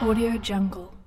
Audio Jungle.